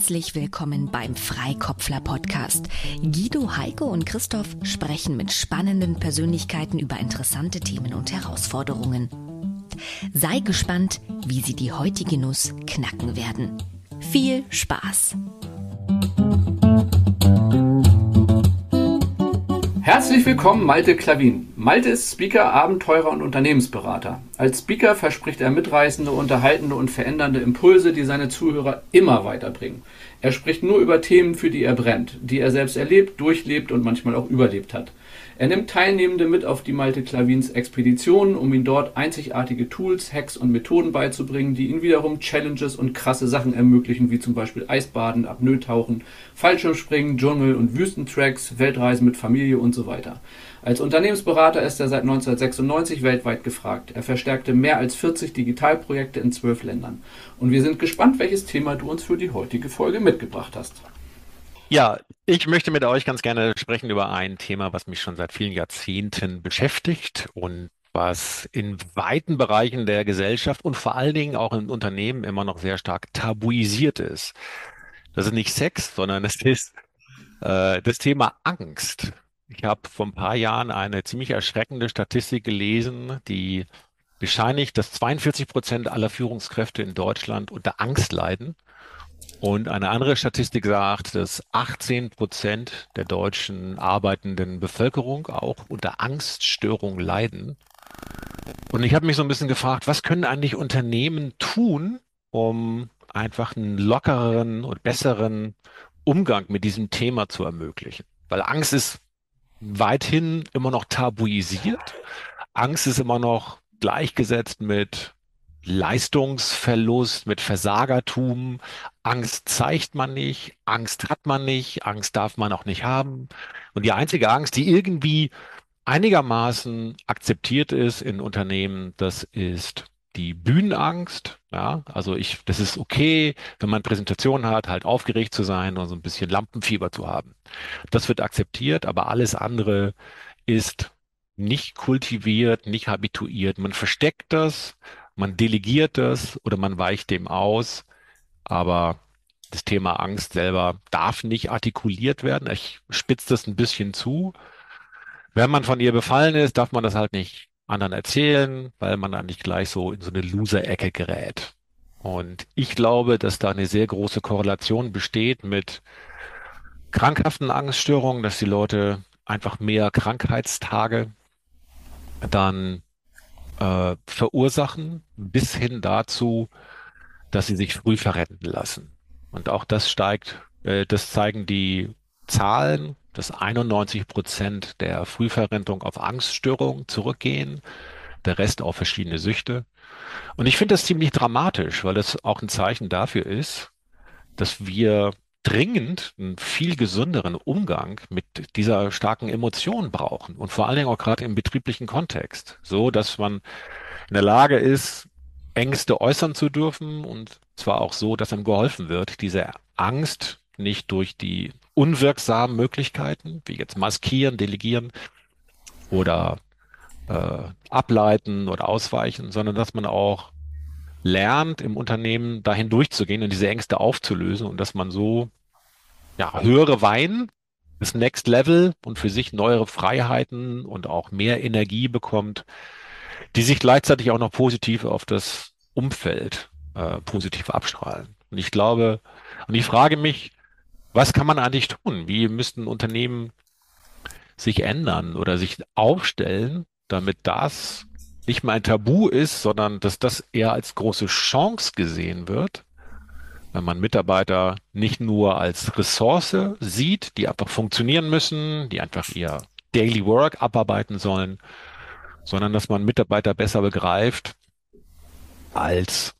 Herzlich willkommen beim Freikopfler Podcast. Guido, Heike und Christoph sprechen mit spannenden Persönlichkeiten über interessante Themen und Herausforderungen. Sei gespannt, wie sie die heutige Nuss knacken werden. Viel Spaß! Herzlich willkommen, Malte Klavin. Malte ist Speaker, Abenteurer und Unternehmensberater. Als Speaker verspricht er mitreißende, unterhaltende und verändernde Impulse, die seine Zuhörer immer weiterbringen. Er spricht nur über Themen, für die er brennt, die er selbst erlebt, durchlebt und manchmal auch überlebt hat. Er nimmt Teilnehmende mit auf die Malte Klavins Expeditionen, um ihnen dort einzigartige Tools, Hacks und Methoden beizubringen, die ihnen wiederum Challenges und krasse Sachen ermöglichen, wie zum Beispiel Eisbaden, Apnoe-Tauchen, Fallschirmspringen, Dschungel- und Wüstentracks, Weltreisen mit Familie und so weiter. Als Unternehmensberater ist er seit 1996 weltweit gefragt. Er verstärkte mehr als 40 Digitalprojekte in zwölf Ländern. Und wir sind gespannt, welches Thema du uns für die heutige Folge mitgebracht hast. Ja, ich möchte mit euch ganz gerne sprechen über ein Thema, was mich schon seit vielen Jahrzehnten beschäftigt und was in weiten Bereichen der Gesellschaft und vor allen Dingen auch in Unternehmen immer noch sehr stark tabuisiert ist. Das ist nicht Sex, sondern es ist äh, das Thema Angst. Ich habe vor ein paar Jahren eine ziemlich erschreckende Statistik gelesen, die bescheinigt, dass 42 Prozent aller Führungskräfte in Deutschland unter Angst leiden. Und eine andere Statistik sagt, dass 18 Prozent der deutschen arbeitenden Bevölkerung auch unter Angststörung leiden. Und ich habe mich so ein bisschen gefragt, was können eigentlich Unternehmen tun, um einfach einen lockereren und besseren Umgang mit diesem Thema zu ermöglichen? Weil Angst ist weithin immer noch tabuisiert. Angst ist immer noch gleichgesetzt mit Leistungsverlust, mit Versagertum. Angst zeigt man nicht, Angst hat man nicht, Angst darf man auch nicht haben. Und die einzige Angst, die irgendwie einigermaßen akzeptiert ist in Unternehmen, das ist die Bühnenangst. Ja, also ich, das ist okay, wenn man Präsentationen hat, halt aufgeregt zu sein und so ein bisschen Lampenfieber zu haben. Das wird akzeptiert, aber alles andere ist nicht kultiviert, nicht habituiert. Man versteckt das, man delegiert das oder man weicht dem aus, aber das Thema Angst selber darf nicht artikuliert werden. Ich spitze das ein bisschen zu. Wenn man von ihr befallen ist, darf man das halt nicht anderen erzählen, weil man dann nicht gleich so in so eine Loser-Ecke gerät. Und ich glaube, dass da eine sehr große Korrelation besteht mit krankhaften Angststörungen, dass die Leute einfach mehr Krankheitstage dann äh, verursachen, bis hin dazu, dass sie sich früh verrennen lassen. Und auch das steigt, äh, das zeigen die Zahlen, dass 91 Prozent der Frühverrentung auf Angststörungen zurückgehen, der Rest auf verschiedene Süchte. Und ich finde das ziemlich dramatisch, weil das auch ein Zeichen dafür ist, dass wir dringend einen viel gesünderen Umgang mit dieser starken Emotion brauchen und vor allen Dingen auch gerade im betrieblichen Kontext, so dass man in der Lage ist, Ängste äußern zu dürfen und zwar auch so, dass einem geholfen wird, diese Angst nicht durch die unwirksamen Möglichkeiten, wie jetzt maskieren, delegieren oder äh, ableiten oder ausweichen, sondern dass man auch lernt, im Unternehmen dahin durchzugehen und diese Ängste aufzulösen und dass man so ja, höhere Wein, das Next Level und für sich neuere Freiheiten und auch mehr Energie bekommt, die sich gleichzeitig auch noch positiv auf das Umfeld äh, positiv abstrahlen. Und ich glaube, und ich frage mich, was kann man eigentlich tun? Wie müssten Unternehmen sich ändern oder sich aufstellen, damit das nicht mehr ein Tabu ist, sondern dass das eher als große Chance gesehen wird, wenn man Mitarbeiter nicht nur als Ressource sieht, die einfach funktionieren müssen, die einfach ihr Daily Work abarbeiten sollen, sondern dass man Mitarbeiter besser begreift als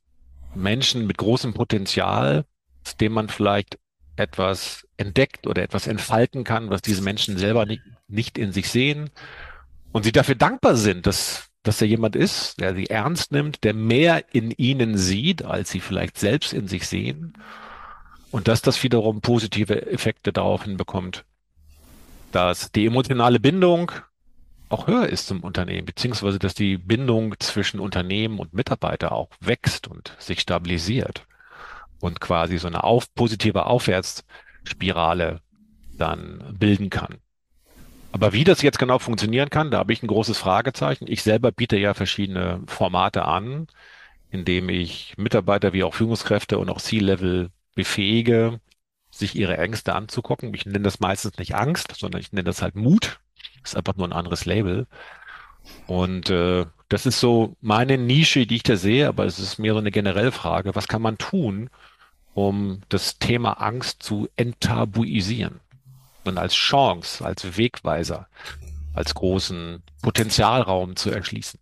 Menschen mit großem Potenzial, aus dem man vielleicht etwas entdeckt oder etwas entfalten kann, was diese Menschen selber nicht, nicht in sich sehen und sie dafür dankbar sind, dass dass da jemand ist, der sie ernst nimmt, der mehr in ihnen sieht, als sie vielleicht selbst in sich sehen. Und dass das wiederum positive Effekte darauf hinbekommt, dass die emotionale Bindung auch höher ist zum Unternehmen, beziehungsweise dass die Bindung zwischen Unternehmen und Mitarbeiter auch wächst und sich stabilisiert. und quasi so eine auf, positive Aufwärtsspirale dann bilden kann. Aber wie das jetzt genau funktionieren kann, da habe ich ein großes Fragezeichen. Ich selber biete ja verschiedene Formate an, indem ich Mitarbeiter wie auch Führungskräfte und auch C-Level befähige, sich ihre Ängste anzugucken. Ich nenne das meistens nicht Angst, sondern ich nenne das halt Mut. Ist einfach nur ein anderes Label. Und äh, das ist so meine Nische, die ich da sehe, aber es ist mehr so eine generelle Frage. Was kann man tun, um das Thema Angst zu enttabuisieren und als Chance, als Wegweiser, als großen Potenzialraum zu erschließen?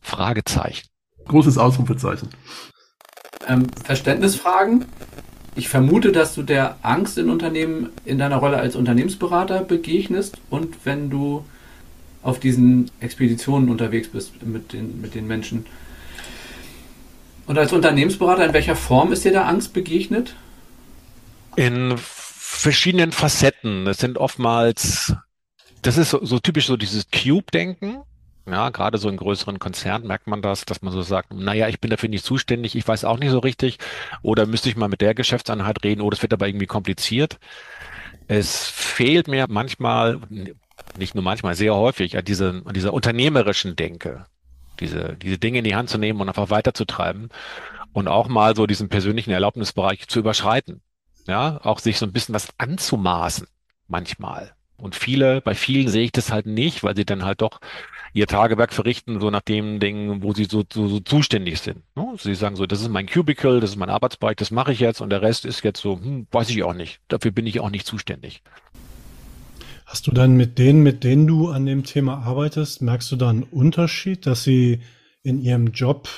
Fragezeichen. Großes Ausrufezeichen. Ähm, Verständnisfragen. Ich vermute, dass du der Angst in Unternehmen in deiner Rolle als Unternehmensberater begegnest und wenn du auf diesen Expeditionen unterwegs bist mit den, mit den Menschen. Und als Unternehmensberater, in welcher Form ist dir da Angst begegnet? In verschiedenen Facetten. Es sind oftmals, das ist so, so typisch so dieses Cube-Denken. Ja, gerade so in größeren Konzernen merkt man das, dass man so sagt, naja, ich bin dafür nicht zuständig, ich weiß auch nicht so richtig, oder müsste ich mal mit der Geschäftseinheit reden, oder es wird aber irgendwie kompliziert. Es fehlt mir manchmal, nicht nur manchmal, sehr häufig an, diese, dieser unternehmerischen Denke, diese, diese Dinge in die Hand zu nehmen und einfach weiterzutreiben und auch mal so diesen persönlichen Erlaubnisbereich zu überschreiten. Ja, auch sich so ein bisschen was anzumaßen, manchmal. Und viele, bei vielen sehe ich das halt nicht, weil sie dann halt doch ihr Tagewerk verrichten, so nach dem Ding, wo sie so, so, so zuständig sind. Ne? Sie sagen so, das ist mein Cubicle, das ist mein Arbeitsbereich, das mache ich jetzt und der Rest ist jetzt so, hm, weiß ich auch nicht. Dafür bin ich auch nicht zuständig. Hast du dann mit denen, mit denen du an dem Thema arbeitest, merkst du da einen Unterschied, dass sie in ihrem Job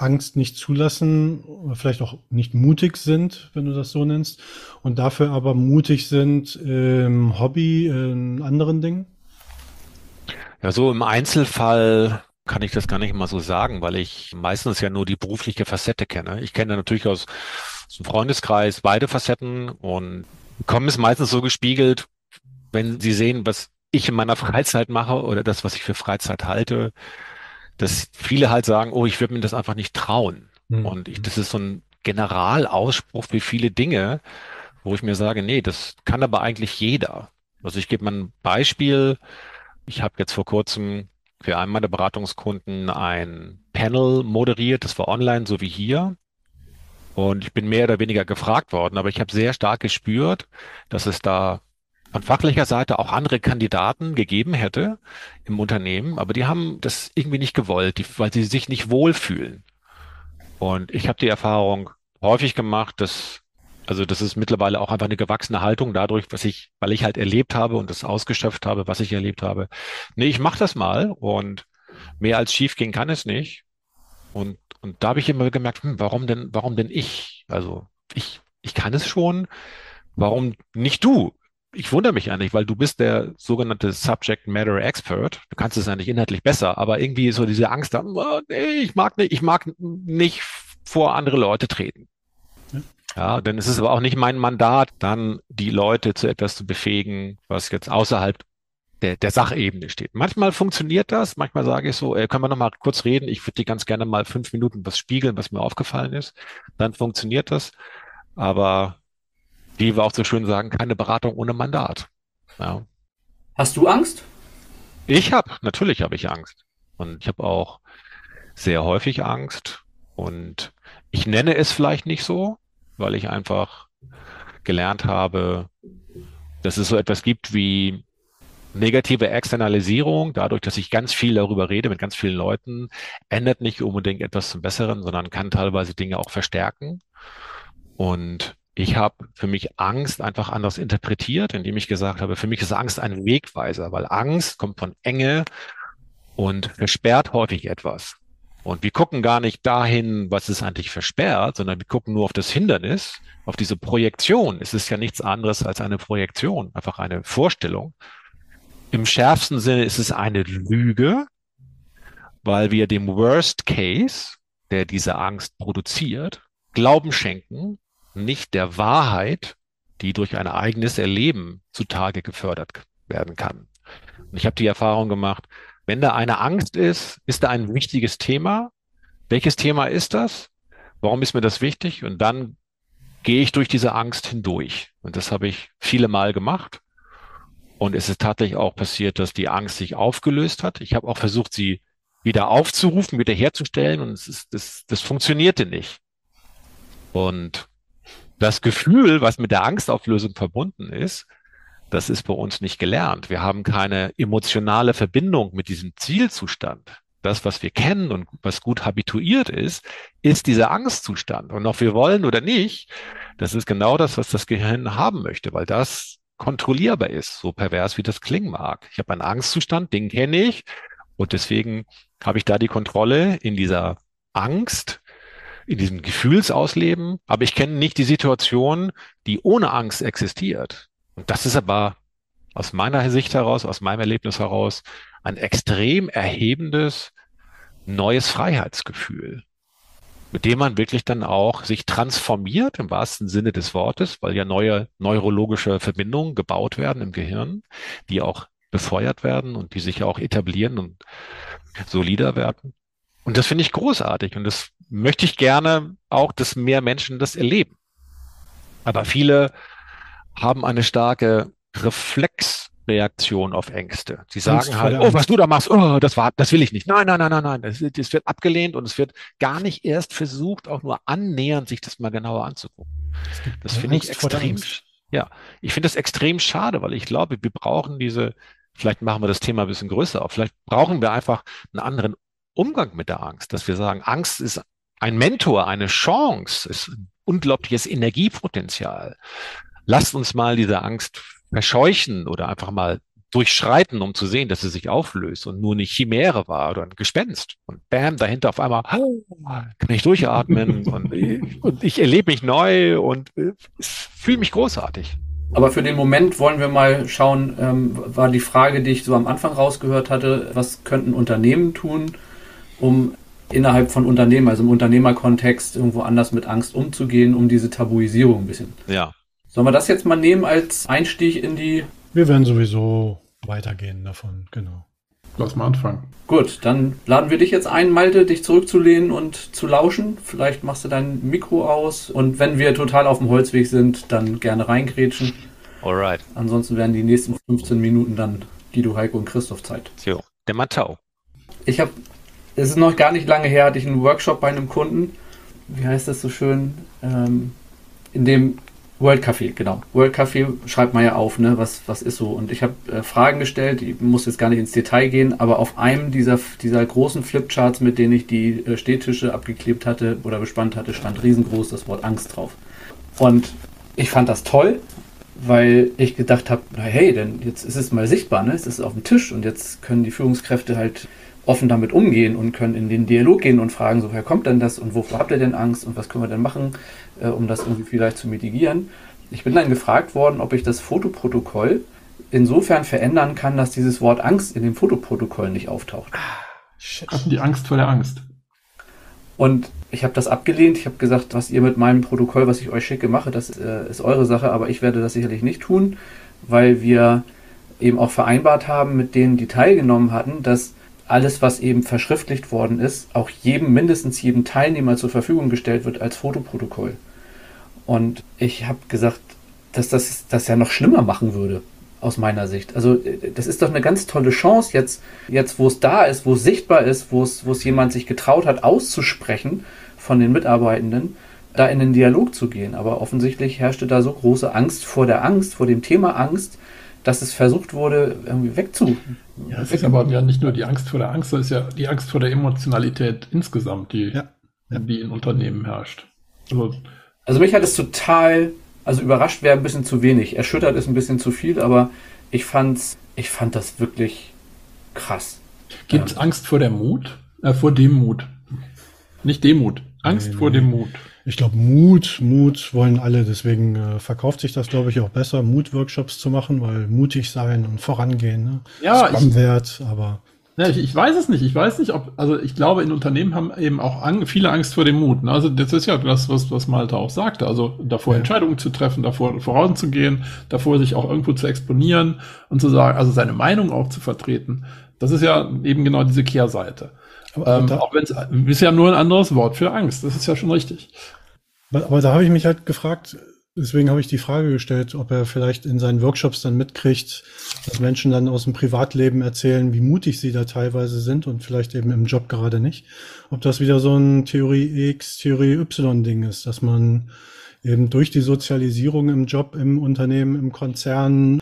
Angst nicht zulassen, vielleicht auch nicht mutig sind, wenn du das so nennst, und dafür aber mutig sind im Hobby, in anderen Dingen? Ja, so im Einzelfall kann ich das gar nicht mal so sagen, weil ich meistens ja nur die berufliche Facette kenne. Ich kenne natürlich aus, aus dem Freundeskreis beide Facetten und bekomme es meistens so gespiegelt, wenn sie sehen, was ich in meiner Freizeit mache oder das, was ich für Freizeit halte, dass viele halt sagen, oh, ich würde mir das einfach nicht trauen. Mhm. Und ich, das ist so ein Generalausspruch für viele Dinge, wo ich mir sage, nee, das kann aber eigentlich jeder. Also ich gebe mal ein Beispiel. Ich habe jetzt vor kurzem für einen meiner Beratungskunden ein Panel moderiert, das war online, so wie hier. Und ich bin mehr oder weniger gefragt worden, aber ich habe sehr stark gespürt, dass es da von fachlicher Seite auch andere Kandidaten gegeben hätte im Unternehmen, aber die haben das irgendwie nicht gewollt, die, weil sie sich nicht wohlfühlen. Und ich habe die Erfahrung häufig gemacht, dass also das ist mittlerweile auch einfach eine gewachsene Haltung dadurch, was ich, weil ich halt erlebt habe und das ausgeschöpft habe, was ich erlebt habe. Nee, ich mache das mal und mehr als schief gehen kann es nicht. Und, und da habe ich immer gemerkt, hm, warum denn, warum denn ich? Also ich, ich kann es schon. Warum nicht du? Ich wundere mich eigentlich, weil du bist der sogenannte Subject Matter Expert. Du kannst es eigentlich inhaltlich besser, aber irgendwie ist so diese Angst da, oh, nee, ich mag nicht, ich mag nicht vor andere Leute treten. Ja, denn es ist aber auch nicht mein Mandat, dann die Leute zu etwas zu befähigen, was jetzt außerhalb der, der Sachebene steht. Manchmal funktioniert das, manchmal sage ich so, äh, können wir noch mal kurz reden, ich würde dir ganz gerne mal fünf Minuten was spiegeln, was mir aufgefallen ist. Dann funktioniert das. Aber wie wir auch so schön sagen, keine Beratung ohne Mandat. Ja. Hast du Angst? Ich habe, natürlich habe ich Angst. Und ich habe auch sehr häufig Angst. Und ich nenne es vielleicht nicht so, weil ich einfach gelernt habe, dass es so etwas gibt wie negative Externalisierung, dadurch, dass ich ganz viel darüber rede mit ganz vielen Leuten, ändert nicht unbedingt etwas zum Besseren, sondern kann teilweise Dinge auch verstärken. Und ich habe für mich Angst einfach anders interpretiert, indem ich gesagt habe, für mich ist Angst ein Wegweiser, weil Angst kommt von Enge und versperrt häufig etwas. Und wir gucken gar nicht dahin, was es eigentlich versperrt, sondern wir gucken nur auf das Hindernis, auf diese Projektion. Es ist ja nichts anderes als eine Projektion, einfach eine Vorstellung. Im schärfsten Sinne ist es eine Lüge, weil wir dem Worst Case, der diese Angst produziert, Glauben schenken nicht der Wahrheit, die durch ein eigenes Erleben zutage gefördert werden kann. Und ich habe die Erfahrung gemacht, wenn da eine Angst ist, ist da ein wichtiges Thema. Welches Thema ist das? Warum ist mir das wichtig? Und dann gehe ich durch diese Angst hindurch. Und das habe ich viele Mal gemacht. Und es ist tatsächlich auch passiert, dass die Angst sich aufgelöst hat. Ich habe auch versucht, sie wieder aufzurufen, wieder herzustellen und es ist, das, das funktionierte nicht. Und das Gefühl, was mit der Angstauflösung verbunden ist, das ist bei uns nicht gelernt. Wir haben keine emotionale Verbindung mit diesem Zielzustand. Das, was wir kennen und was gut habituiert ist, ist dieser Angstzustand. Und ob wir wollen oder nicht, das ist genau das, was das Gehirn haben möchte, weil das kontrollierbar ist, so pervers wie das klingen mag. Ich habe einen Angstzustand, den kenne ich und deswegen habe ich da die Kontrolle in dieser Angst, in diesem Gefühlsausleben, aber ich kenne nicht die Situation, die ohne Angst existiert. Und das ist aber aus meiner Sicht heraus, aus meinem Erlebnis heraus, ein extrem erhebendes neues Freiheitsgefühl mit dem man wirklich dann auch sich transformiert im wahrsten Sinne des Wortes, weil ja neue neurologische Verbindungen gebaut werden im Gehirn, die auch befeuert werden und die sich auch etablieren und solider werden. Und das finde ich großartig und das möchte ich gerne auch, dass mehr Menschen das erleben. Aber viele haben eine starke Reflex Reaktion auf Ängste. Sie sagen halt, oh, was du da machst, oh, das war, das will ich nicht. Nein, nein, nein, nein, nein. Das, das wird abgelehnt und es wird gar nicht erst versucht, auch nur annähernd sich das mal genauer anzugucken. Das finde ich extrem, ja, ich finde das extrem schade, weil ich glaube, wir brauchen diese, vielleicht machen wir das Thema ein bisschen größer, aber vielleicht brauchen wir einfach einen anderen Umgang mit der Angst, dass wir sagen, Angst ist ein Mentor, eine Chance, ist ein unglaubliches Energiepotenzial. Lasst uns mal diese Angst verscheuchen oder einfach mal durchschreiten, um zu sehen, dass sie sich auflöst und nur eine Chimäre war oder ein Gespenst. Und bam, dahinter auf einmal kann ich durchatmen und, und ich erlebe mich neu und äh, fühle mich großartig. Aber für den Moment wollen wir mal schauen, ähm, war die Frage, die ich so am Anfang rausgehört hatte, was könnten Unternehmen tun, um innerhalb von Unternehmen, also im Unternehmerkontext, irgendwo anders mit Angst umzugehen, um diese Tabuisierung ein bisschen. Ja. Sollen wir das jetzt mal nehmen als Einstieg in die. Wir werden sowieso weitergehen davon, genau. Lass mal anfangen. Gut, dann laden wir dich jetzt ein, Malte, dich zurückzulehnen und zu lauschen. Vielleicht machst du dein Mikro aus und wenn wir total auf dem Holzweg sind, dann gerne reingrätschen. Alright. Ansonsten werden die nächsten 15 Minuten dann Guido, Heiko und Christoph Zeit. So, der Matau. Ich habe, es ist noch gar nicht lange her, hatte ich einen Workshop bei einem Kunden. Wie heißt das so schön? Ähm, in dem World Café, genau. World Café schreibt man ja auf, ne, was, was ist so. Und ich habe äh, Fragen gestellt, ich muss jetzt gar nicht ins Detail gehen, aber auf einem dieser, dieser großen Flipcharts, mit denen ich die äh, Stehtische abgeklebt hatte oder bespannt hatte, stand riesengroß das Wort Angst drauf. Und ich fand das toll, weil ich gedacht habe, hey, denn jetzt ist es mal sichtbar, ne? es ist auf dem Tisch und jetzt können die Führungskräfte halt offen damit umgehen und können in den Dialog gehen und fragen, so, woher kommt denn das und wovor habt ihr denn Angst und was können wir denn machen? äh, um das irgendwie vielleicht zu mitigieren. Ich bin dann gefragt worden, ob ich das Fotoprotokoll insofern verändern kann, dass dieses Wort Angst in dem Fotoprotokoll nicht auftaucht. Hatten die Angst vor der Angst. Und ich habe das abgelehnt. Ich habe gesagt, was ihr mit meinem Protokoll, was ich euch schicke, mache, das äh, ist eure Sache, aber ich werde das sicherlich nicht tun, weil wir eben auch vereinbart haben mit denen, die teilgenommen hatten, dass alles, was eben verschriftlicht worden ist, auch jedem, mindestens jedem Teilnehmer zur Verfügung gestellt wird als Fotoprotokoll. Und ich habe gesagt, dass das das ja noch schlimmer machen würde, aus meiner Sicht. Also das ist doch eine ganz tolle Chance jetzt, jetzt wo es da ist, wo es sichtbar ist, wo es, wo es jemand sich getraut hat, auszusprechen von den Mitarbeitenden, da in den Dialog zu gehen. Aber offensichtlich herrschte da so große Angst vor der Angst, vor dem Thema Angst, dass es versucht wurde, irgendwie wegzu. Ja, es ist aber ja nicht nur die Angst vor der Angst, es ist ja die Angst vor der Emotionalität insgesamt, die, ja. die in Unternehmen herrscht. Also, also mich hat es total, also überrascht wäre ein bisschen zu wenig, erschüttert ist ein bisschen zu viel, aber ich fand's, ich fand das wirklich krass. Gibt es ähm, Angst vor der Mut? Äh, vor dem Mut. Nicht Demut. Angst nee, vor nee. dem Mut. Ich glaube, Mut, Mut wollen alle, deswegen äh, verkauft sich das, glaube ich, auch besser, Mut-Workshops zu machen, weil mutig sein und vorangehen, ne? Ja, ist wert, aber ja, ich, ich, weiß es nicht. Ich weiß nicht, ob, also ich glaube, in Unternehmen haben eben auch an, viele Angst vor dem Mut. Ne? Also das ist ja das, was, was Malte auch sagte. Also davor ja. Entscheidungen zu treffen, davor voranzugehen, davor sich auch irgendwo zu exponieren und zu sagen, also seine Meinung auch zu vertreten. Das ist ja eben genau diese Kehrseite. Ähm, da, auch wenn es ist ja nur ein anderes Wort für Angst. Das ist ja schon richtig. Aber da habe ich mich halt gefragt, deswegen habe ich die Frage gestellt, ob er vielleicht in seinen Workshops dann mitkriegt, dass Menschen dann aus dem Privatleben erzählen, wie mutig sie da teilweise sind und vielleicht eben im Job gerade nicht. Ob das wieder so ein Theorie X, Theorie Y Ding ist, dass man eben durch die Sozialisierung im Job, im Unternehmen, im Konzern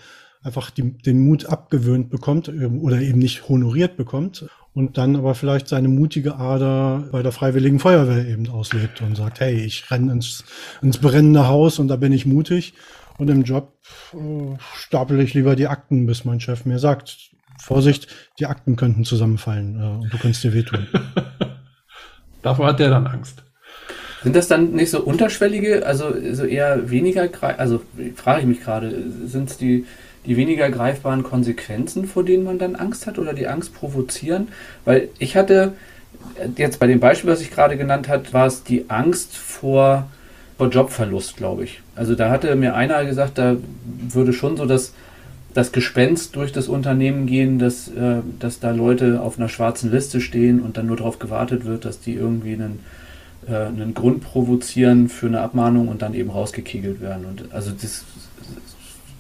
einfach die, den Mut abgewöhnt bekommt ähm, oder eben nicht honoriert bekommt und dann aber vielleicht seine mutige Ader bei der Freiwilligen Feuerwehr eben auslebt und sagt, hey, ich renne ins, ins brennende Haus und da bin ich mutig und im Job äh, stapel ich lieber die Akten, bis mein Chef mir sagt, Vorsicht, die Akten könnten zusammenfallen äh, und du könntest dir wehtun. Davor hat der dann Angst. Sind das dann nicht so unterschwellige, also so eher weniger, also frage ich mich gerade, sind es die die weniger greifbaren Konsequenzen, vor denen man dann Angst hat oder die Angst provozieren? Weil ich hatte jetzt bei dem Beispiel, was ich gerade genannt habe, war es die Angst vor, vor Jobverlust, glaube ich. Also da hatte mir einer gesagt, da würde schon so das, das Gespenst durch das Unternehmen gehen, dass, äh, dass da Leute auf einer schwarzen Liste stehen und dann nur darauf gewartet wird, dass die irgendwie einen, äh, einen Grund provozieren für eine Abmahnung und dann eben rausgekegelt werden. Und also das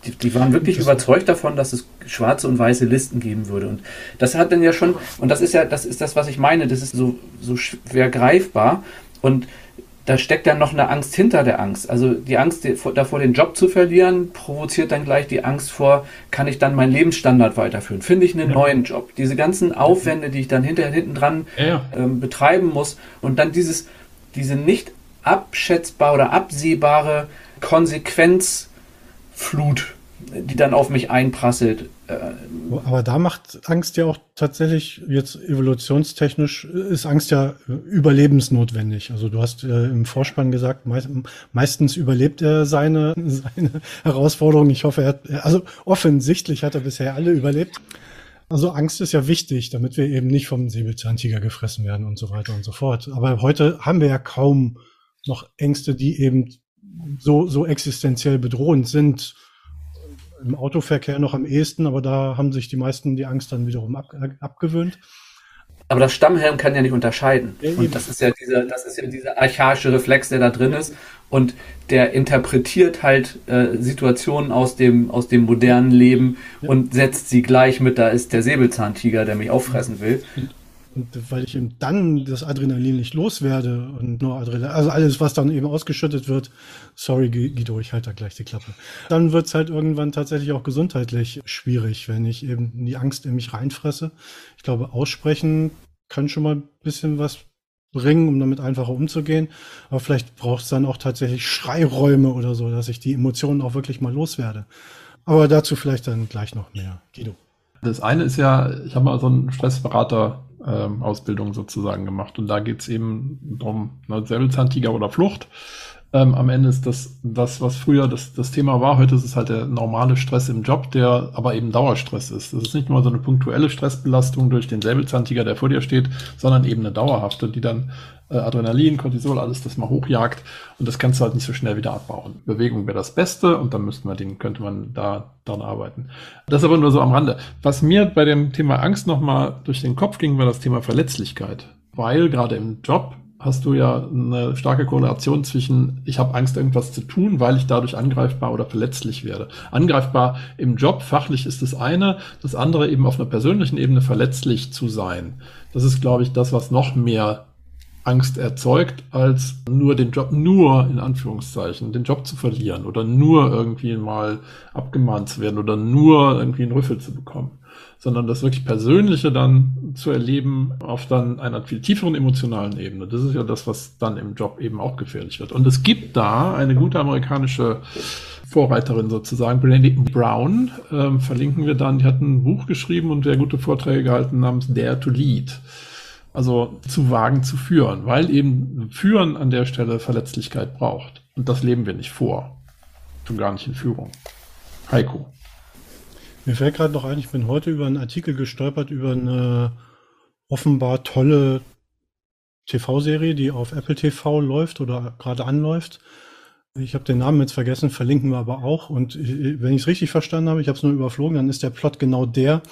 die, die, waren wirklich überzeugt davon, dass es schwarze und weiße Listen geben würde. Und das hat dann ja schon, und das ist ja, das ist das, was ich meine, das ist so, so schwer greifbar. Und da steckt dann noch eine Angst hinter der Angst. Also die Angst davor, den Job zu verlieren, provoziert dann gleich die Angst vor, kann ich dann meinen Lebensstandard weiterführen? Finde ich einen ja. neuen Job? Diese ganzen Aufwände, die ich dann hinterher hinten dran ja. ähm, betreiben muss und dann dieses, diese nicht abschätzbare oder absehbare Konsequenzflut die dann auf mich einprasselt. Äh, Aber da macht Angst ja auch tatsächlich jetzt evolutionstechnisch ist Angst ja überlebensnotwendig. Also du hast äh, im Vorspann gesagt, meistens überlebt er seine, seine Herausforderungen. Ich hoffe, er hat, also offensichtlich hat er bisher alle überlebt. Also Angst ist ja wichtig, damit wir eben nicht vom Säbelzahntiger gefressen werden und so weiter und so fort. Aber heute haben wir ja kaum noch Ängste, die eben so, so existenziell bedrohend sind im Autoverkehr noch am ehesten, aber da haben sich die meisten die Angst dann wiederum ab, äh, abgewöhnt. Aber das Stammhirn kann ja nicht unterscheiden. Ja, und das ist ja dieser, das ist ja dieser archaische Reflex, der da drin ist. Und der interpretiert halt äh, Situationen aus dem, aus dem modernen Leben ja. und setzt sie gleich mit, da ist der Säbelzahntiger, der mich auffressen will. Und weil ich eben dann das Adrenalin nicht loswerde und nur Adrenalin, also alles, was dann eben ausgeschüttet wird, sorry Guido, ich halte da gleich die Klappe. Dann wird es halt irgendwann tatsächlich auch gesundheitlich schwierig, wenn ich eben die Angst in mich reinfresse. Ich glaube, aussprechen kann schon mal ein bisschen was bringen, um damit einfacher umzugehen. Aber vielleicht braucht es dann auch tatsächlich Schreiräume oder so, dass ich die Emotionen auch wirklich mal loswerde. Aber dazu vielleicht dann gleich noch mehr. Guido. Das eine ist ja, ich habe mal so einen Stressberater ähm, Ausbildung sozusagen gemacht. Und da geht es eben darum, ne, Säbelzahntiger oder Flucht. Ähm, am Ende ist das, das, was früher das, das Thema war, heute ist es halt der normale Stress im Job, der aber eben Dauerstress ist. Das ist nicht nur so eine punktuelle Stressbelastung durch den Säbelzahntiger, der vor dir steht, sondern eben eine dauerhafte, die dann äh, Adrenalin, Cortisol, alles das mal hochjagt und das kannst du halt nicht so schnell wieder abbauen. Bewegung wäre das Beste und dann müssten wir den, könnte man da dran arbeiten. Das aber nur so am Rande. Was mir bei dem Thema Angst nochmal durch den Kopf ging, war das Thema Verletzlichkeit. Weil gerade im Job hast du ja eine starke Korrelation zwischen, ich habe Angst, irgendwas zu tun, weil ich dadurch angreifbar oder verletzlich werde. Angreifbar im Job, fachlich ist das eine, das andere eben auf einer persönlichen Ebene verletzlich zu sein. Das ist, glaube ich, das, was noch mehr Angst erzeugt, als nur den Job, nur in Anführungszeichen, den Job zu verlieren oder nur irgendwie mal abgemahnt zu werden oder nur irgendwie einen Rüffel zu bekommen, sondern das wirklich Persönliche dann zu erleben auf dann einer viel tieferen emotionalen Ebene. Das ist ja das, was dann im Job eben auch gefährlich wird. Und es gibt da eine gute amerikanische Vorreiterin sozusagen, Brandy Brown, ähm, verlinken wir dann, die hat ein Buch geschrieben und sehr gute Vorträge gehalten namens Dare to Lead also zu wagen zu führen, weil eben Führen an der Stelle Verletzlichkeit braucht. Und das leben wir nicht vor. Schon gar nicht in Führung. Heiko. Mir fällt gerade noch ein, ich bin heute über einen Artikel gestolpert über eine offenbar tolle TV-Serie, die auf Apple TV läuft oder gerade anläuft. Ich habe den Namen jetzt vergessen, verlinken wir aber auch. Und wenn ich es richtig verstanden habe, ich habe es nur überflogen, dann ist der Plot genau der,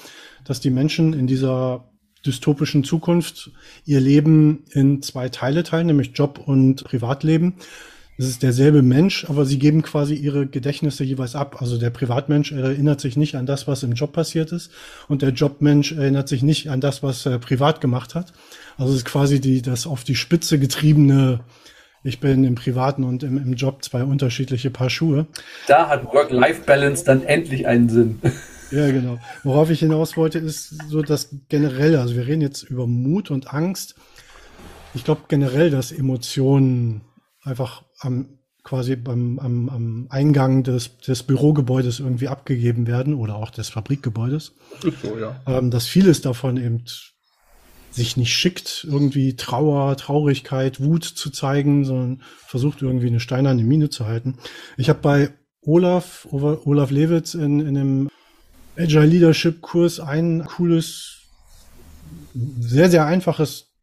dass die Menschen in dieser dystopischen Zukunft ihr Leben in zwei Teile teilen, nämlich Job und Privatleben. Es ist derselbe Mensch, aber sie geben quasi ihre Gedächtnisse jeweils ab. Also der Privatmensch erinnert sich nicht an das, was im Job passiert ist, und der Jobmensch erinnert sich nicht an das, was er privat gemacht hat. Also es ist quasi die, das auf die Spitze getriebene, ich bin im Privaten und im, im Job zwei unterschiedliche Paar Schuhe. Da hat Work-Life-Balance dann endlich einen Sinn. Ja, genau. Worauf ich hinaus wollte, ist so das generelle. Also wir reden jetzt über Mut und Angst. Ich glaube generell, dass Emotionen einfach am quasi beim am, am Eingang des, des Bürogebäudes irgendwie abgegeben werden oder auch des Fabrikgebäudes. Ist so, ja. Ähm, dass vieles davon eben sich nicht schickt, irgendwie Trauer, Traurigkeit, Wut zu zeigen, sondern versucht irgendwie eine steinerne Mine zu halten. Ich habe bei Olaf, Olaf Lewitz in, in einem Agile Leadership Kurs ein cooles, sehr, sehr einfaches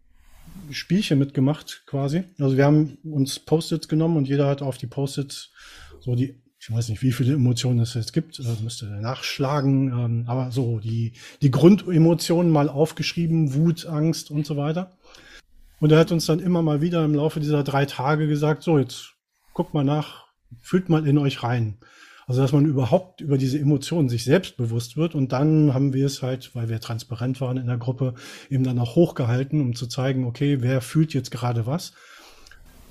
Spielchen mitgemacht quasi. Also wir haben uns Post-its genommen und jeder hat auf die Post-its so die, ich weiß nicht, wie viele Emotionen es jetzt gibt, äh, müsste nachschlagen, ähm, aber so die, die Grundemotionen mal aufgeschrieben, Wut, Angst und so weiter. Und er hat uns dann immer mal wieder im Laufe dieser drei Tage gesagt, so jetzt guckt mal nach, fühlt mal in euch rein. Also, dass man überhaupt über diese Emotionen sich selbst bewusst wird. Und dann haben wir es halt, weil wir transparent waren in der Gruppe, eben dann auch hochgehalten, um zu zeigen, okay, wer fühlt jetzt gerade was.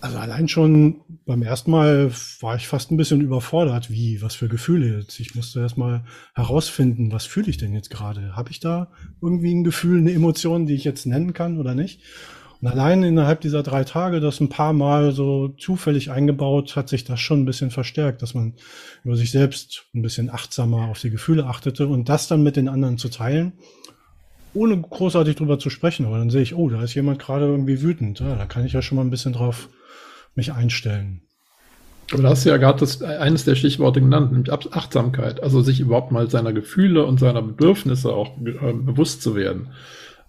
Also allein schon beim ersten Mal war ich fast ein bisschen überfordert, wie, was für Gefühle jetzt. Ich musste erst mal herausfinden, was fühle ich denn jetzt gerade? Habe ich da irgendwie ein Gefühl, eine Emotion, die ich jetzt nennen kann oder nicht? Und allein innerhalb dieser drei Tage, das ein paar Mal so zufällig eingebaut, hat sich das schon ein bisschen verstärkt, dass man über sich selbst ein bisschen achtsamer auf die Gefühle achtete und das dann mit den anderen zu teilen, ohne großartig drüber zu sprechen. Aber dann sehe ich, oh, da ist jemand gerade irgendwie wütend. Ja, da kann ich ja schon mal ein bisschen drauf mich einstellen. Aber da hast du ja gerade das, eines der Stichworte genannt, nämlich Achtsamkeit. Also sich überhaupt mal seiner Gefühle und seiner Bedürfnisse auch äh, bewusst zu werden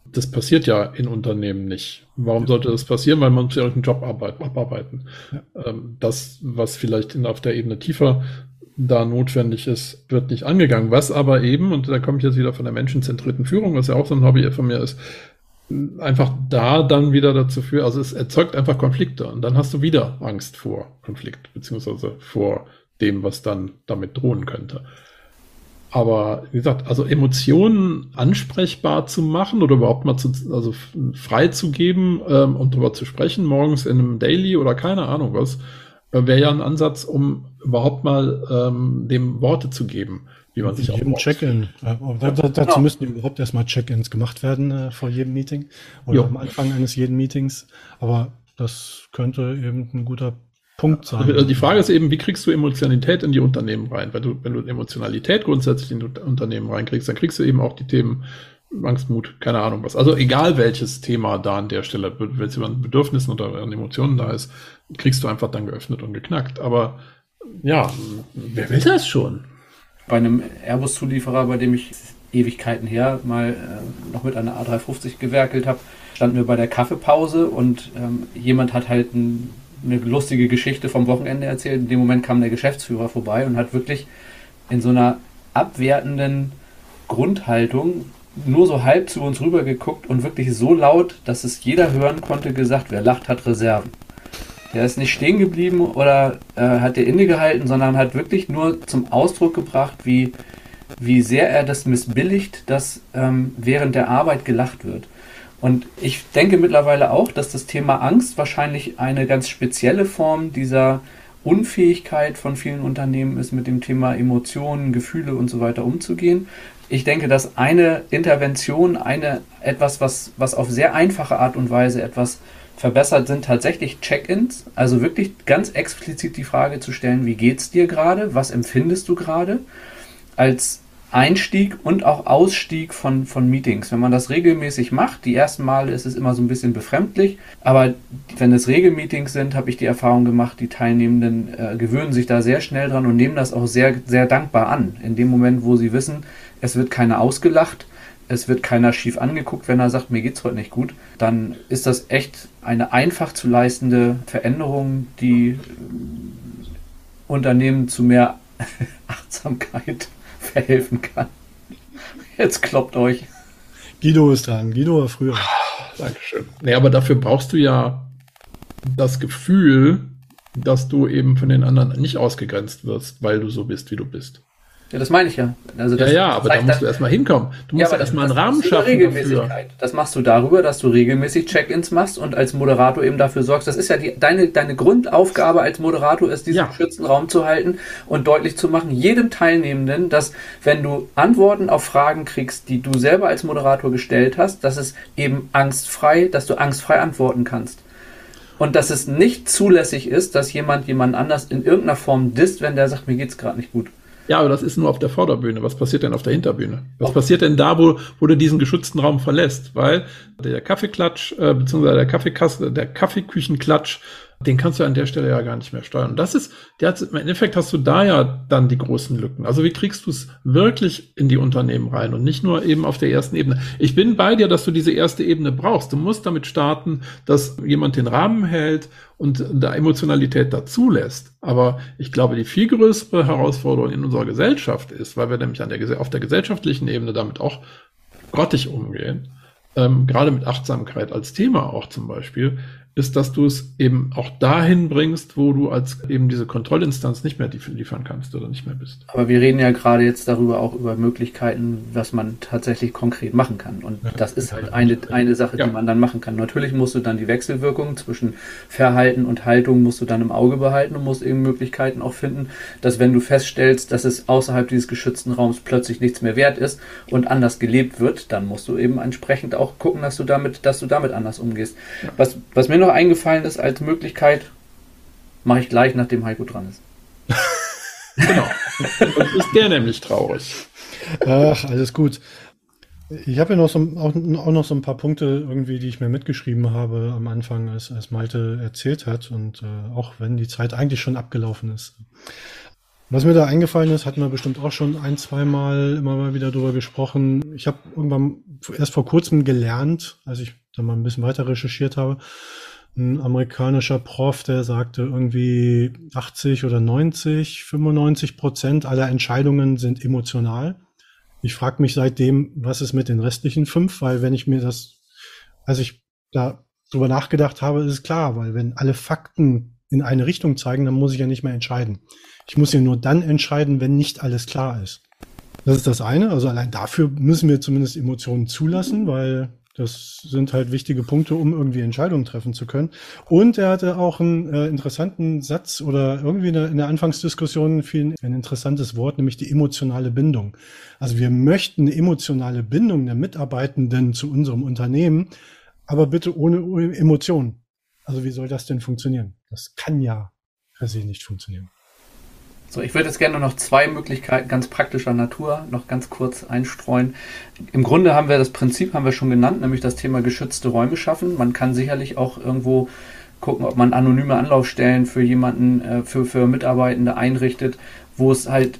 das passiert ja in Unternehmen nicht. Warum sollte das passieren? Weil man muss ja irgendeinen Job abarbeiten. Ja. Ähm, das, was vielleicht in, auf der Ebene tiefer da notwendig ist, wird nicht angegangen. Was aber eben, und da komme ich jetzt wieder von der menschenzentrierten Führung, was ja auch so ein Hobby von mir ist, einfach da dann wieder dazu führt, also es erzeugt einfach Konflikte und dann hast du wieder Angst vor Konflikt, beziehungsweise vor dem, was dann damit drohen könnte. Aber wie gesagt, also Emotionen ansprechbar zu machen oder überhaupt mal zu, also frei zu geben ähm, und darüber zu sprechen, morgens in einem Daily oder keine Ahnung was, äh, wäre ja ein Ansatz, um überhaupt mal ähm, dem Worte zu geben, wie man sich auch Check-in. Äh, dazu genau. müssten überhaupt erstmal Check-ins gemacht werden äh, vor jedem Meeting oder jo. am Anfang eines jeden Meetings. Aber das könnte eben ein guter Punkt sein. Also die Frage ist eben, wie kriegst du Emotionalität in die Unternehmen rein? Weil du, wenn du Emotionalität grundsätzlich in die Unternehmen reinkriegst, dann kriegst du eben auch die Themen Angst, Mut, keine Ahnung was. Also egal welches Thema da an der Stelle, wenn es über Bedürfnissen oder an Emotionen da ist, kriegst du einfach dann geöffnet und geknackt. Aber ja, wer will das schon? Bei einem Airbus-Zulieferer, bei dem ich Ewigkeiten her mal äh, noch mit einer A350 gewerkelt habe, standen wir bei der Kaffeepause und ähm, jemand hat halt ein eine lustige Geschichte vom Wochenende erzählt. In dem Moment kam der Geschäftsführer vorbei und hat wirklich in so einer abwertenden Grundhaltung nur so halb zu uns rüber geguckt und wirklich so laut, dass es jeder hören konnte, gesagt, wer lacht, hat Reserven. Der ist nicht stehen geblieben oder äh, hat der innegehalten, sondern hat wirklich nur zum Ausdruck gebracht, wie, wie sehr er das missbilligt, dass ähm, während der Arbeit gelacht wird. Und ich denke mittlerweile auch, dass das Thema Angst wahrscheinlich eine ganz spezielle Form dieser Unfähigkeit von vielen Unternehmen ist, mit dem Thema Emotionen, Gefühle und so weiter umzugehen. Ich denke, dass eine Intervention, eine etwas, was, was auf sehr einfache Art und Weise etwas verbessert, sind tatsächlich Check-ins. Also wirklich ganz explizit die Frage zu stellen, wie geht's dir gerade? Was empfindest du gerade? Als Einstieg und auch Ausstieg von, von Meetings. Wenn man das regelmäßig macht, die ersten Male ist es immer so ein bisschen befremdlich, aber wenn es Regelmeetings sind, habe ich die Erfahrung gemacht, die Teilnehmenden äh, gewöhnen sich da sehr schnell dran und nehmen das auch sehr, sehr dankbar an. In dem Moment, wo sie wissen, es wird keiner ausgelacht, es wird keiner schief angeguckt, wenn er sagt, mir geht's heute nicht gut, dann ist das echt eine einfach zu leistende Veränderung, die äh, Unternehmen zu mehr Achtsamkeit verhelfen kann. Jetzt kloppt euch. Guido ist dran. Guido war früher. Dankeschön. Nee, aber dafür brauchst du ja das Gefühl, dass du eben von den anderen nicht ausgegrenzt wirst, weil du so bist, wie du bist. Ja, das meine ich ja. Also ja, ja, aber da musst du erstmal hinkommen. Du musst ja, erstmal einen Rahmen schaffen dafür. Das machst du darüber, dass du regelmäßig Check-ins machst und als Moderator eben dafür sorgst. Das ist ja die, deine, deine Grundaufgabe als Moderator ist, diesen ja. geschützten Raum zu halten und deutlich zu machen, jedem Teilnehmenden, dass wenn du Antworten auf Fragen kriegst, die du selber als Moderator gestellt hast, dass es eben angstfrei, dass du angstfrei antworten kannst und dass es nicht zulässig ist, dass jemand jemand anders in irgendeiner Form disst, wenn der sagt, mir geht's gerade nicht gut. Ja, aber das ist nur auf der Vorderbühne. Was passiert denn auf der Hinterbühne? Was oh. passiert denn da, wo, wo du diesen geschützten Raum verlässt? Weil der Kaffeeklatsch, äh, beziehungsweise der Kaffeekasse, der Kaffeeküchenklatsch den kannst du an der Stelle ja gar nicht mehr steuern. Und das ist, der, im Endeffekt hast du da ja dann die großen Lücken. Also wie kriegst du es wirklich in die Unternehmen rein und nicht nur eben auf der ersten Ebene. Ich bin bei dir, dass du diese erste Ebene brauchst. Du musst damit starten, dass jemand den Rahmen hält und da Emotionalität dazulässt. Aber ich glaube, die viel größere Herausforderung in unserer Gesellschaft ist, weil wir nämlich an der, auf der gesellschaftlichen Ebene damit auch grottig umgehen, ähm, gerade mit Achtsamkeit als Thema auch zum Beispiel, ist, dass du es eben auch dahin bringst, wo du als eben diese Kontrollinstanz nicht mehr liefern kannst oder nicht mehr bist. Aber wir reden ja gerade jetzt darüber auch über Möglichkeiten, was man tatsächlich konkret machen kann. Und ja, das ist halt eine, eine Sache, ja. die man dann machen kann. Natürlich musst du dann die Wechselwirkung zwischen Verhalten und Haltung musst du dann im Auge behalten und musst eben Möglichkeiten auch finden, dass wenn du feststellst, dass es außerhalb dieses geschützten Raums plötzlich nichts mehr wert ist und anders gelebt wird, dann musst du eben entsprechend auch gucken, dass du damit, dass du damit anders umgehst. Ja. Was, was mir noch eingefallen ist als Möglichkeit, mache ich gleich, nachdem Heiko dran ist. genau. Und ist der nämlich traurig. Ach, alles gut. Ich habe ja noch so, auch, auch, noch so ein paar Punkte irgendwie, die ich mir mitgeschrieben habe am Anfang, als, als Malte erzählt hat und äh, auch wenn die Zeit eigentlich schon abgelaufen ist. Was mir da eingefallen ist, hatten wir bestimmt auch schon ein, zwei Mal immer mal wieder drüber gesprochen. Ich habe irgendwann erst vor kurzem gelernt, als ich da mal ein bisschen weiter recherchiert habe, ein amerikanischer Prof, der sagte irgendwie 80 oder 90, 95 Prozent aller Entscheidungen sind emotional. Ich frage mich seitdem, was ist mit den restlichen fünf, weil wenn ich mir das, als ich da drüber nachgedacht habe, ist es klar, weil wenn alle Fakten in eine Richtung zeigen, dann muss ich ja nicht mehr entscheiden. Ich muss ja nur dann entscheiden, wenn nicht alles klar ist. Das ist das eine. Also allein dafür müssen wir zumindest Emotionen zulassen, weil das sind halt wichtige Punkte, um irgendwie Entscheidungen treffen zu können. Und er hatte auch einen äh, interessanten Satz oder irgendwie in der, in der Anfangsdiskussion fiel ein interessantes Wort, nämlich die emotionale Bindung. Also wir möchten eine emotionale Bindung der Mitarbeitenden zu unserem Unternehmen, aber bitte ohne Emotionen. Also wie soll das denn funktionieren? Das kann ja per se nicht funktionieren. So, ich würde jetzt gerne noch zwei Möglichkeiten ganz praktischer Natur noch ganz kurz einstreuen. Im Grunde haben wir das Prinzip haben wir schon genannt, nämlich das Thema geschützte Räume schaffen. Man kann sicherlich auch irgendwo gucken, ob man anonyme Anlaufstellen für jemanden, äh, für, für Mitarbeitende einrichtet, wo es halt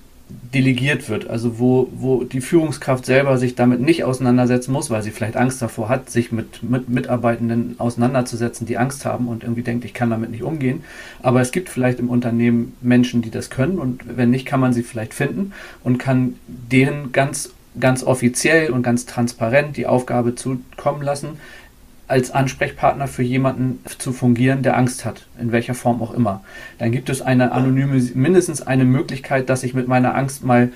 delegiert wird, also wo, wo die Führungskraft selber sich damit nicht auseinandersetzen muss, weil sie vielleicht Angst davor hat, sich mit, mit Mitarbeitenden auseinanderzusetzen, die Angst haben und irgendwie denkt, ich kann damit nicht umgehen. Aber es gibt vielleicht im Unternehmen Menschen, die das können und wenn nicht, kann man sie vielleicht finden und kann denen ganz, ganz offiziell und ganz transparent die Aufgabe zukommen lassen, als Ansprechpartner für jemanden zu fungieren, der Angst hat, in welcher Form auch immer. Dann gibt es eine anonyme, mindestens eine Möglichkeit, dass ich mit meiner Angst mal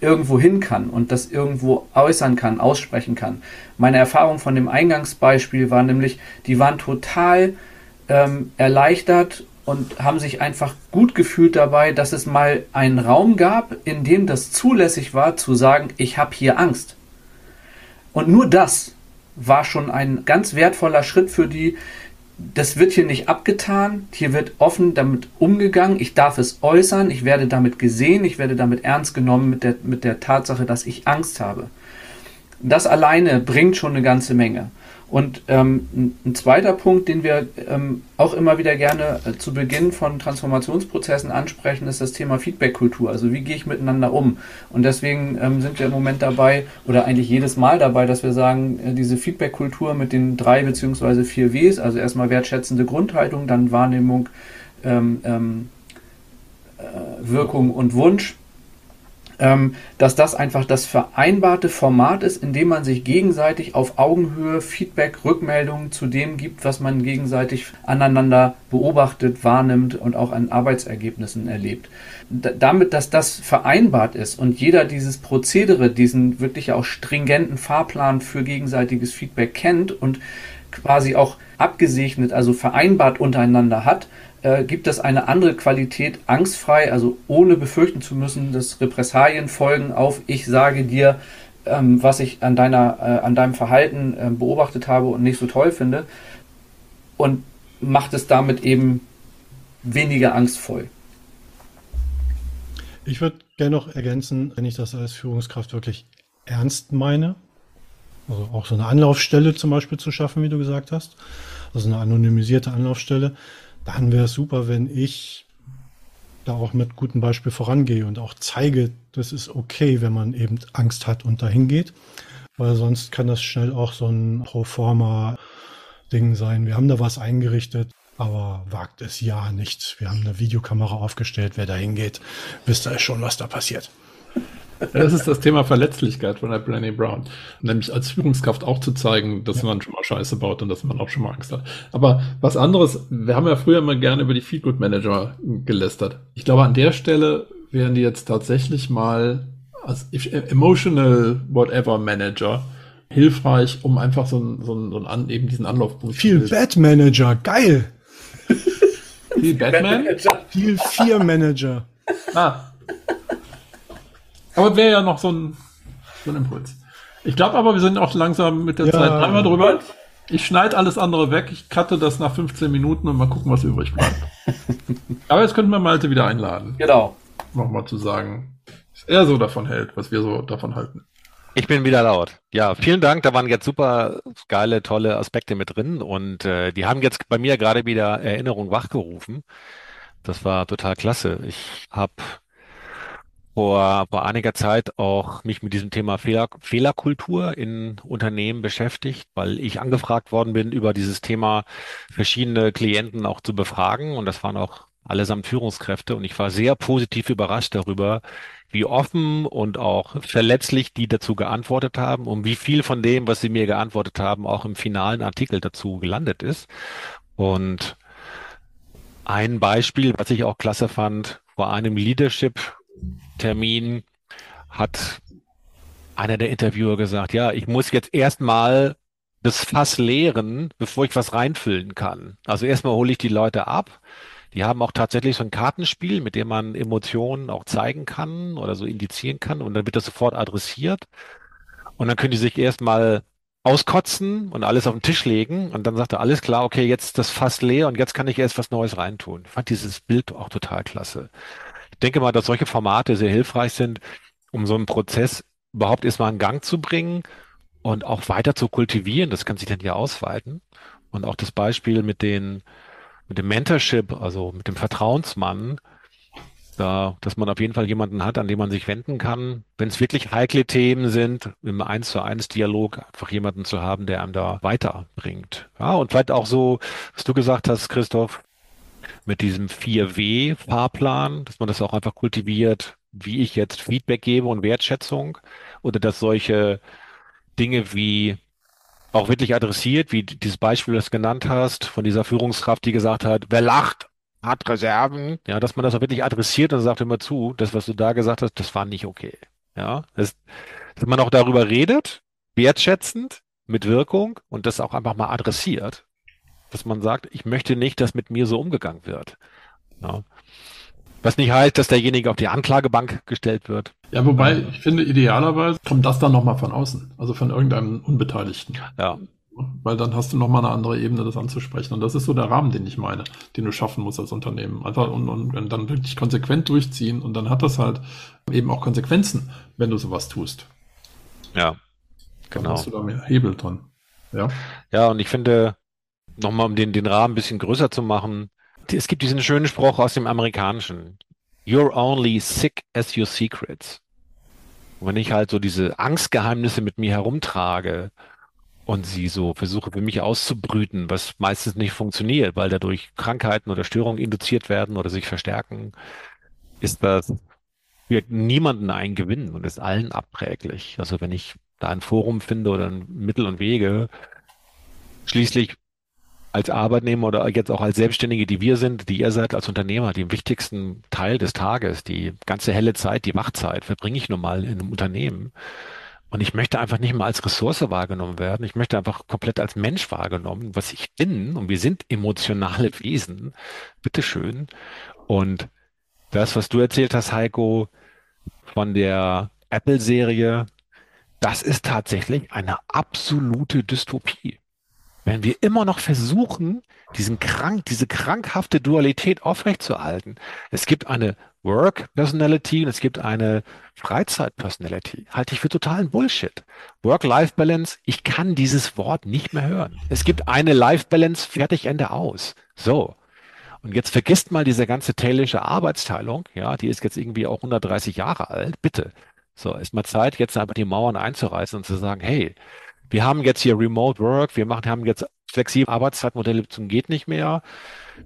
irgendwo hin kann und das irgendwo äußern kann, aussprechen kann. Meine Erfahrung von dem Eingangsbeispiel war nämlich, die waren total ähm, erleichtert und haben sich einfach gut gefühlt dabei, dass es mal einen Raum gab, in dem das zulässig war zu sagen, ich habe hier Angst. Und nur das war schon ein ganz wertvoller Schritt für die. Das wird hier nicht abgetan, hier wird offen damit umgegangen, ich darf es äußern, ich werde damit gesehen, ich werde damit ernst genommen mit der, mit der Tatsache, dass ich Angst habe. Das alleine bringt schon eine ganze Menge. Und ähm, ein zweiter Punkt, den wir ähm, auch immer wieder gerne äh, zu Beginn von Transformationsprozessen ansprechen, ist das Thema Feedback-Kultur. Also wie gehe ich miteinander um? Und deswegen ähm, sind wir im Moment dabei oder eigentlich jedes Mal dabei, dass wir sagen, äh, diese Feedback-Kultur mit den drei beziehungsweise vier Ws, also erstmal wertschätzende Grundhaltung, dann Wahrnehmung, ähm, ähm, äh, Wirkung und Wunsch, ähm, dass das einfach das vereinbarte Format ist, in dem man sich gegenseitig auf Augenhöhe Feedback, Rückmeldungen zu dem gibt, was man gegenseitig aneinander beobachtet, wahrnimmt und auch an Arbeitsergebnissen erlebt. D damit, dass das vereinbart ist und jeder dieses Prozedere, diesen wirklich auch stringenten Fahrplan für gegenseitiges Feedback kennt und quasi auch abgesegnet, also vereinbart untereinander hat, äh, gibt es eine andere Qualität, angstfrei, also ohne befürchten zu müssen, dass Repressalien folgen auf, ich sage dir, ähm, was ich an, deiner, äh, an deinem Verhalten äh, beobachtet habe und nicht so toll finde. Und macht es damit eben weniger angstvoll. Ich würde gerne noch ergänzen, wenn ich das als Führungskraft wirklich ernst meine, also auch so eine Anlaufstelle zum Beispiel zu schaffen, wie du gesagt hast, also eine anonymisierte Anlaufstelle, dann wäre es super, wenn ich da auch mit gutem Beispiel vorangehe und auch zeige, das ist okay, wenn man eben Angst hat und dahin geht, weil sonst kann das schnell auch so ein Proforma-Ding sein. Wir haben da was eingerichtet, aber wagt es ja nicht. Wir haben eine Videokamera aufgestellt, wer dahin geht, wisst ihr schon, was da passiert. Das ist das Thema Verletzlichkeit von der Brené Brown. Nämlich als Führungskraft auch zu zeigen, dass ja. man schon mal Scheiße baut und dass man auch schon mal Angst hat. Aber was anderes, wir haben ja früher immer gerne über die Feedgood Manager gelästert. Ich glaube, an der Stelle wären die jetzt tatsächlich mal als Emotional Whatever Manager hilfreich, um einfach so ein, so ein, so ein eben diesen Anlaufpunkt Viel Bad Manager, geil! Viel Batman? Viel Vier Manager. Ah, aber wäre ja noch so ein, so ein Impuls. Ich glaube aber, wir sind auch langsam mit der ja. Zeit einmal drüber. Ich schneide alles andere weg. Ich cutte das nach 15 Minuten und mal gucken, was übrig bleibt. aber jetzt könnten wir Malte wieder einladen. Genau. Nochmal zu sagen, was er so davon hält, was wir so davon halten. Ich bin wieder laut. Ja, vielen Dank. Da waren jetzt super geile, tolle Aspekte mit drin und äh, die haben jetzt bei mir gerade wieder Erinnerung wachgerufen. Das war total klasse. Ich habe vor, vor einiger Zeit auch mich mit diesem Thema Fehler, Fehlerkultur in Unternehmen beschäftigt, weil ich angefragt worden bin, über dieses Thema verschiedene Klienten auch zu befragen. Und das waren auch allesamt Führungskräfte. Und ich war sehr positiv überrascht darüber, wie offen und auch verletzlich die dazu geantwortet haben und wie viel von dem, was sie mir geantwortet haben, auch im finalen Artikel dazu gelandet ist. Und ein Beispiel, was ich auch klasse fand, vor einem Leadership Termin hat einer der Interviewer gesagt, ja, ich muss jetzt erstmal das Fass leeren, bevor ich was reinfüllen kann. Also erstmal hole ich die Leute ab. Die haben auch tatsächlich so ein Kartenspiel, mit dem man Emotionen auch zeigen kann oder so indizieren kann und dann wird das sofort adressiert. Und dann können die sich erstmal auskotzen und alles auf den Tisch legen und dann sagt er, alles klar, okay, jetzt ist das Fass leer und jetzt kann ich erst was Neues reintun. Ich fand dieses Bild auch total klasse denke mal, dass solche Formate sehr hilfreich sind, um so einen Prozess überhaupt erstmal in Gang zu bringen und auch weiter zu kultivieren. Das kann sich dann ja ausweiten. Und auch das Beispiel mit den, mit dem Mentorship, also mit dem Vertrauensmann, da, dass man auf jeden Fall jemanden hat, an den man sich wenden kann. Wenn es wirklich heikle Themen sind, im Eins zu eins Dialog einfach jemanden zu haben, der einem da weiterbringt. Ja, und vielleicht auch so, was du gesagt hast, Christoph, mit diesem 4W-Fahrplan, dass man das auch einfach kultiviert, wie ich jetzt Feedback gebe und Wertschätzung oder dass solche Dinge wie auch wirklich adressiert, wie dieses Beispiel, das du genannt hast, von dieser Führungskraft, die gesagt hat, wer lacht, hat Reserven. Ja, dass man das auch wirklich adressiert und sagt immer zu, das, was du da gesagt hast, das war nicht okay. Ja, das, dass man auch darüber redet, wertschätzend, mit Wirkung und das auch einfach mal adressiert dass man sagt, ich möchte nicht, dass mit mir so umgegangen wird. Ja. Was nicht heißt, dass derjenige auf die Anklagebank gestellt wird. Ja, wobei ich finde, idealerweise kommt das dann nochmal von außen, also von irgendeinem Unbeteiligten. Ja. Weil dann hast du nochmal eine andere Ebene, das anzusprechen. Und das ist so der Rahmen, den ich meine, den du schaffen musst als Unternehmen. Einfach und, und, und dann wirklich konsequent durchziehen und dann hat das halt eben auch Konsequenzen, wenn du sowas tust. Ja, genau. Dann hast du da mehr Hebel dran. Ja. Ja, und ich finde, nochmal um den, den Rahmen ein bisschen größer zu machen, es gibt diesen schönen Spruch aus dem Amerikanischen. You're only sick as your secrets. Und wenn ich halt so diese Angstgeheimnisse mit mir herumtrage und sie so versuche für mich auszubrüten, was meistens nicht funktioniert, weil dadurch Krankheiten oder Störungen induziert werden oder sich verstärken, ist das für niemanden einen Gewinn und ist allen abträglich. Also wenn ich da ein Forum finde oder ein Mittel und Wege, schließlich als Arbeitnehmer oder jetzt auch als Selbstständige, die wir sind, die ihr seid als Unternehmer, den wichtigsten Teil des Tages, die ganze helle Zeit, die Wachzeit, verbringe ich nun mal in einem Unternehmen. Und ich möchte einfach nicht mal als Ressource wahrgenommen werden. Ich möchte einfach komplett als Mensch wahrgenommen, was ich bin. Und wir sind emotionale Wesen. Bitteschön. Und das, was du erzählt hast, Heiko, von der Apple-Serie, das ist tatsächlich eine absolute Dystopie. Wenn wir immer noch versuchen, diesen krank, diese krankhafte Dualität aufrechtzuerhalten. Es gibt eine Work-Personality und es gibt eine Freizeit-Personality. Halte ich für totalen Bullshit. Work-Life-Balance, ich kann dieses Wort nicht mehr hören. Es gibt eine Life-Balance, fertig, Ende aus. So. Und jetzt vergisst mal diese ganze taylische Arbeitsteilung, ja, die ist jetzt irgendwie auch 130 Jahre alt. Bitte. So, ist mal Zeit, jetzt einfach die Mauern einzureißen und zu sagen, hey, wir haben jetzt hier Remote Work, wir machen, haben jetzt flexible Arbeitszeitmodelle zum geht nicht mehr.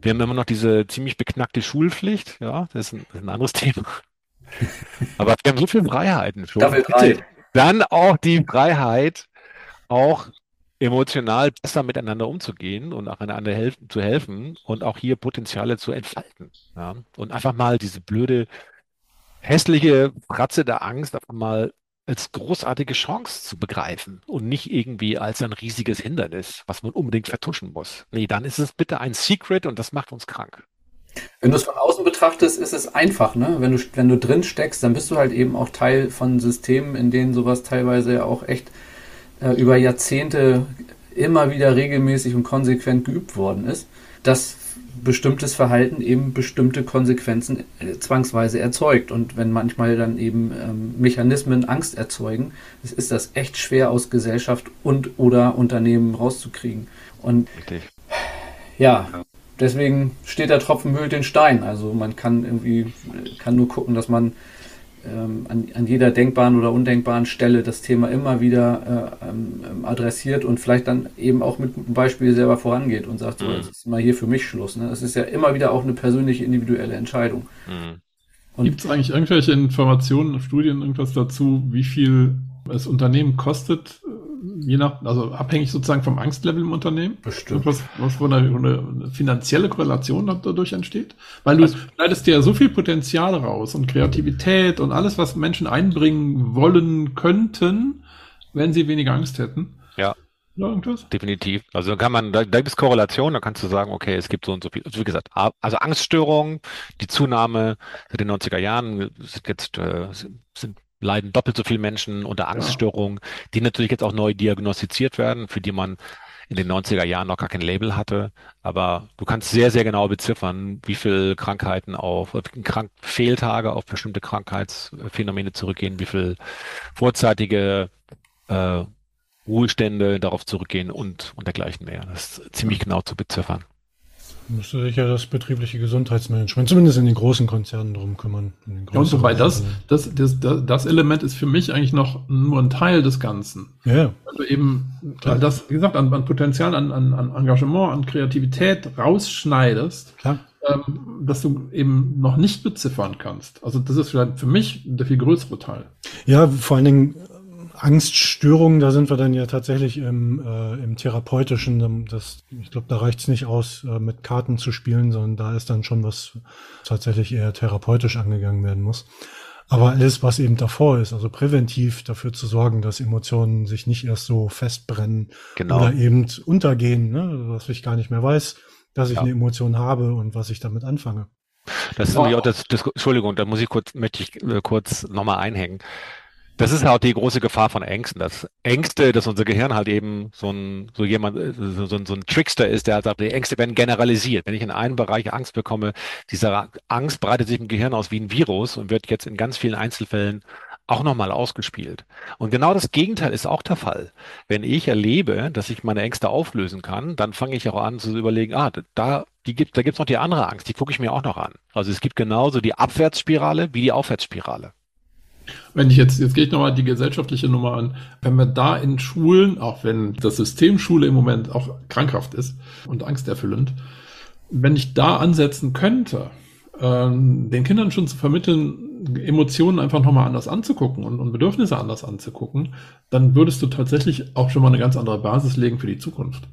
Wir haben immer noch diese ziemlich beknackte Schulpflicht, ja, das ist ein, das ist ein anderes Thema. Aber wir haben so viele Freiheiten schon. Dann auch die Freiheit, auch emotional besser miteinander umzugehen und auch einander helfen, zu helfen und auch hier Potenziale zu entfalten. Ja? Und einfach mal diese blöde, hässliche Fratze der Angst einfach mal als großartige Chance zu begreifen und nicht irgendwie als ein riesiges Hindernis, was man unbedingt vertuschen muss. Nee, dann ist es bitte ein Secret und das macht uns krank. Wenn du es von außen betrachtest, ist es einfach, ne? Wenn du, wenn du drin steckst, dann bist du halt eben auch Teil von Systemen, in denen sowas teilweise ja auch echt äh, über Jahrzehnte immer wieder regelmäßig und konsequent geübt worden ist, dass bestimmtes Verhalten eben bestimmte Konsequenzen äh, zwangsweise erzeugt. Und wenn manchmal dann eben ähm, Mechanismen Angst erzeugen, ist das echt schwer aus Gesellschaft und oder Unternehmen rauszukriegen. Und Richtig. ja, deswegen steht der Tropfen mühlt den Stein. Also man kann irgendwie, kann nur gucken, dass man ähm, an, an, jeder denkbaren oder undenkbaren Stelle das Thema immer wieder äh, ähm, adressiert und vielleicht dann eben auch mit gutem Beispiel selber vorangeht und sagt, so, mhm. jetzt ist mal hier für mich Schluss. Ne? Das ist ja immer wieder auch eine persönliche, individuelle Entscheidung. Mhm. Gibt es eigentlich irgendwelche Informationen, Studien, irgendwas dazu, wie viel es Unternehmen kostet, je nach, also abhängig sozusagen vom Angstlevel im Unternehmen? Bestimmt. Was, was wo eine, eine finanzielle Korrelation dadurch entsteht? Weil du also, leitest dir ja so viel Potenzial raus und Kreativität und alles, was Menschen einbringen wollen könnten, wenn sie weniger Angst hätten. Ja. Irgendwas? Definitiv. Also kann man, da, da gibt es Korrelation, da kannst du sagen, okay, es gibt so und so viel. Also wie gesagt, also Angststörungen, die Zunahme seit den 90er Jahren sind jetzt äh, sind leiden doppelt so viele Menschen unter Angststörungen, ja. die natürlich jetzt auch neu diagnostiziert werden, für die man in den 90er Jahren noch gar kein Label hatte. Aber du kannst sehr, sehr genau beziffern, wie viele Krankheiten auf, Krank Fehltage auf bestimmte Krankheitsphänomene zurückgehen, wie viel vorzeitige äh, Ruhestände darauf zurückgehen und, und dergleichen mehr. Das ist ziemlich genau zu beziffern müsste sich ja das betriebliche Gesundheitsmanagement, zumindest in den großen Konzernen, darum kümmern. Ja, und wobei das, das, das, das Element ist für mich eigentlich noch nur ein Teil des Ganzen. Ja. Also eben, Klar. das, wie gesagt, an, an Potenzial, an, an, an Engagement, an Kreativität rausschneidest, Klar. Ähm, dass du eben noch nicht beziffern kannst. Also das ist vielleicht für mich der viel größere Teil. Ja, vor allen Dingen Angststörungen, da sind wir dann ja tatsächlich im, äh, im therapeutischen. Das, ich glaube, da reicht es nicht aus, äh, mit Karten zu spielen, sondern da ist dann schon was tatsächlich eher therapeutisch angegangen werden muss. Aber alles, was eben davor ist, also präventiv dafür zu sorgen, dass Emotionen sich nicht erst so festbrennen genau. oder eben untergehen, ne? was ich gar nicht mehr weiß, dass ich ja. eine Emotion habe und was ich damit anfange. Das ist nämlich auch das, das, Entschuldigung, da muss ich kurz, möchte ich äh, kurz nochmal einhängen. Das ist halt die große Gefahr von Ängsten. dass Ängste, dass unser Gehirn halt eben so ein, so jemand, so, so, so ein Trickster ist, der halt sagt, die Ängste werden generalisiert. Wenn ich in einem Bereich Angst bekomme, diese Angst breitet sich im Gehirn aus wie ein Virus und wird jetzt in ganz vielen Einzelfällen auch nochmal ausgespielt. Und genau das Gegenteil ist auch der Fall. Wenn ich erlebe, dass ich meine Ängste auflösen kann, dann fange ich auch an zu überlegen, ah, da, die gibt, da gibt's noch die andere Angst, die gucke ich mir auch noch an. Also es gibt genauso die Abwärtsspirale wie die Aufwärtsspirale. Wenn ich jetzt, jetzt gehe ich nochmal die gesellschaftliche Nummer an. Wenn wir da in Schulen, auch wenn das System Schule im Moment auch krankhaft ist und angsterfüllend, wenn ich da ansetzen könnte, ähm, den Kindern schon zu vermitteln, Emotionen einfach nochmal anders anzugucken und, und Bedürfnisse anders anzugucken, dann würdest du tatsächlich auch schon mal eine ganz andere Basis legen für die Zukunft.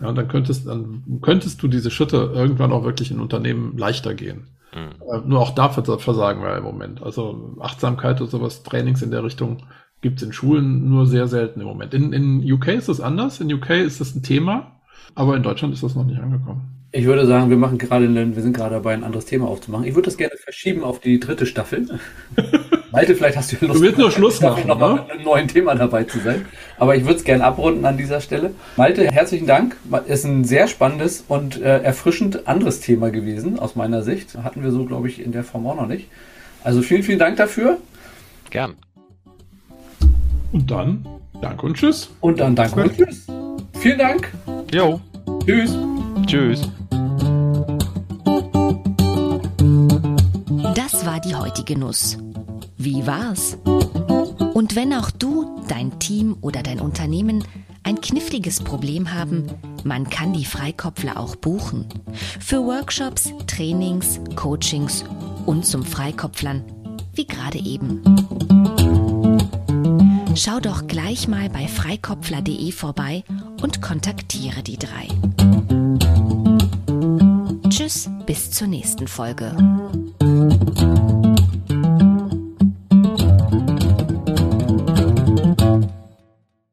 Ja, und dann könntest, dann könntest du diese Schritte irgendwann auch wirklich in Unternehmen leichter gehen. Mhm. Äh, nur auch da versagen wir im Moment. Also Achtsamkeit und sowas, Trainings in der Richtung gibt es in Schulen nur sehr selten im Moment. In, in UK ist das anders. In UK ist das ein Thema, aber in Deutschland ist das noch nicht angekommen. Ich würde sagen, wir machen gerade, wir sind gerade dabei, ein anderes Thema aufzumachen. Ich würde das gerne verschieben auf die dritte Staffel. Malte, vielleicht hast du Lust, du willst nur Schluss machen, noch ne? mit einem neuen Thema dabei zu sein. Aber ich würde es gerne abrunden an dieser Stelle. Malte, herzlichen Dank. Ist ein sehr spannendes und äh, erfrischend anderes Thema gewesen, aus meiner Sicht. Hatten wir so, glaube ich, in der Form auch noch nicht. Also vielen, vielen Dank dafür. Gern. Und dann Danke und Tschüss. Und dann Danke und Tschüss. Vielen Dank. Jo. Tschüss. Tschüss. Das war die heutige Nuss. Wie war's? Und wenn auch du, dein Team oder dein Unternehmen ein kniffliges Problem haben, man kann die Freikopfler auch buchen. Für Workshops, Trainings, Coachings und zum Freikopflern, wie gerade eben. Schau doch gleich mal bei freikopfler.de vorbei und kontaktiere die drei. Tschüss, bis zur nächsten Folge.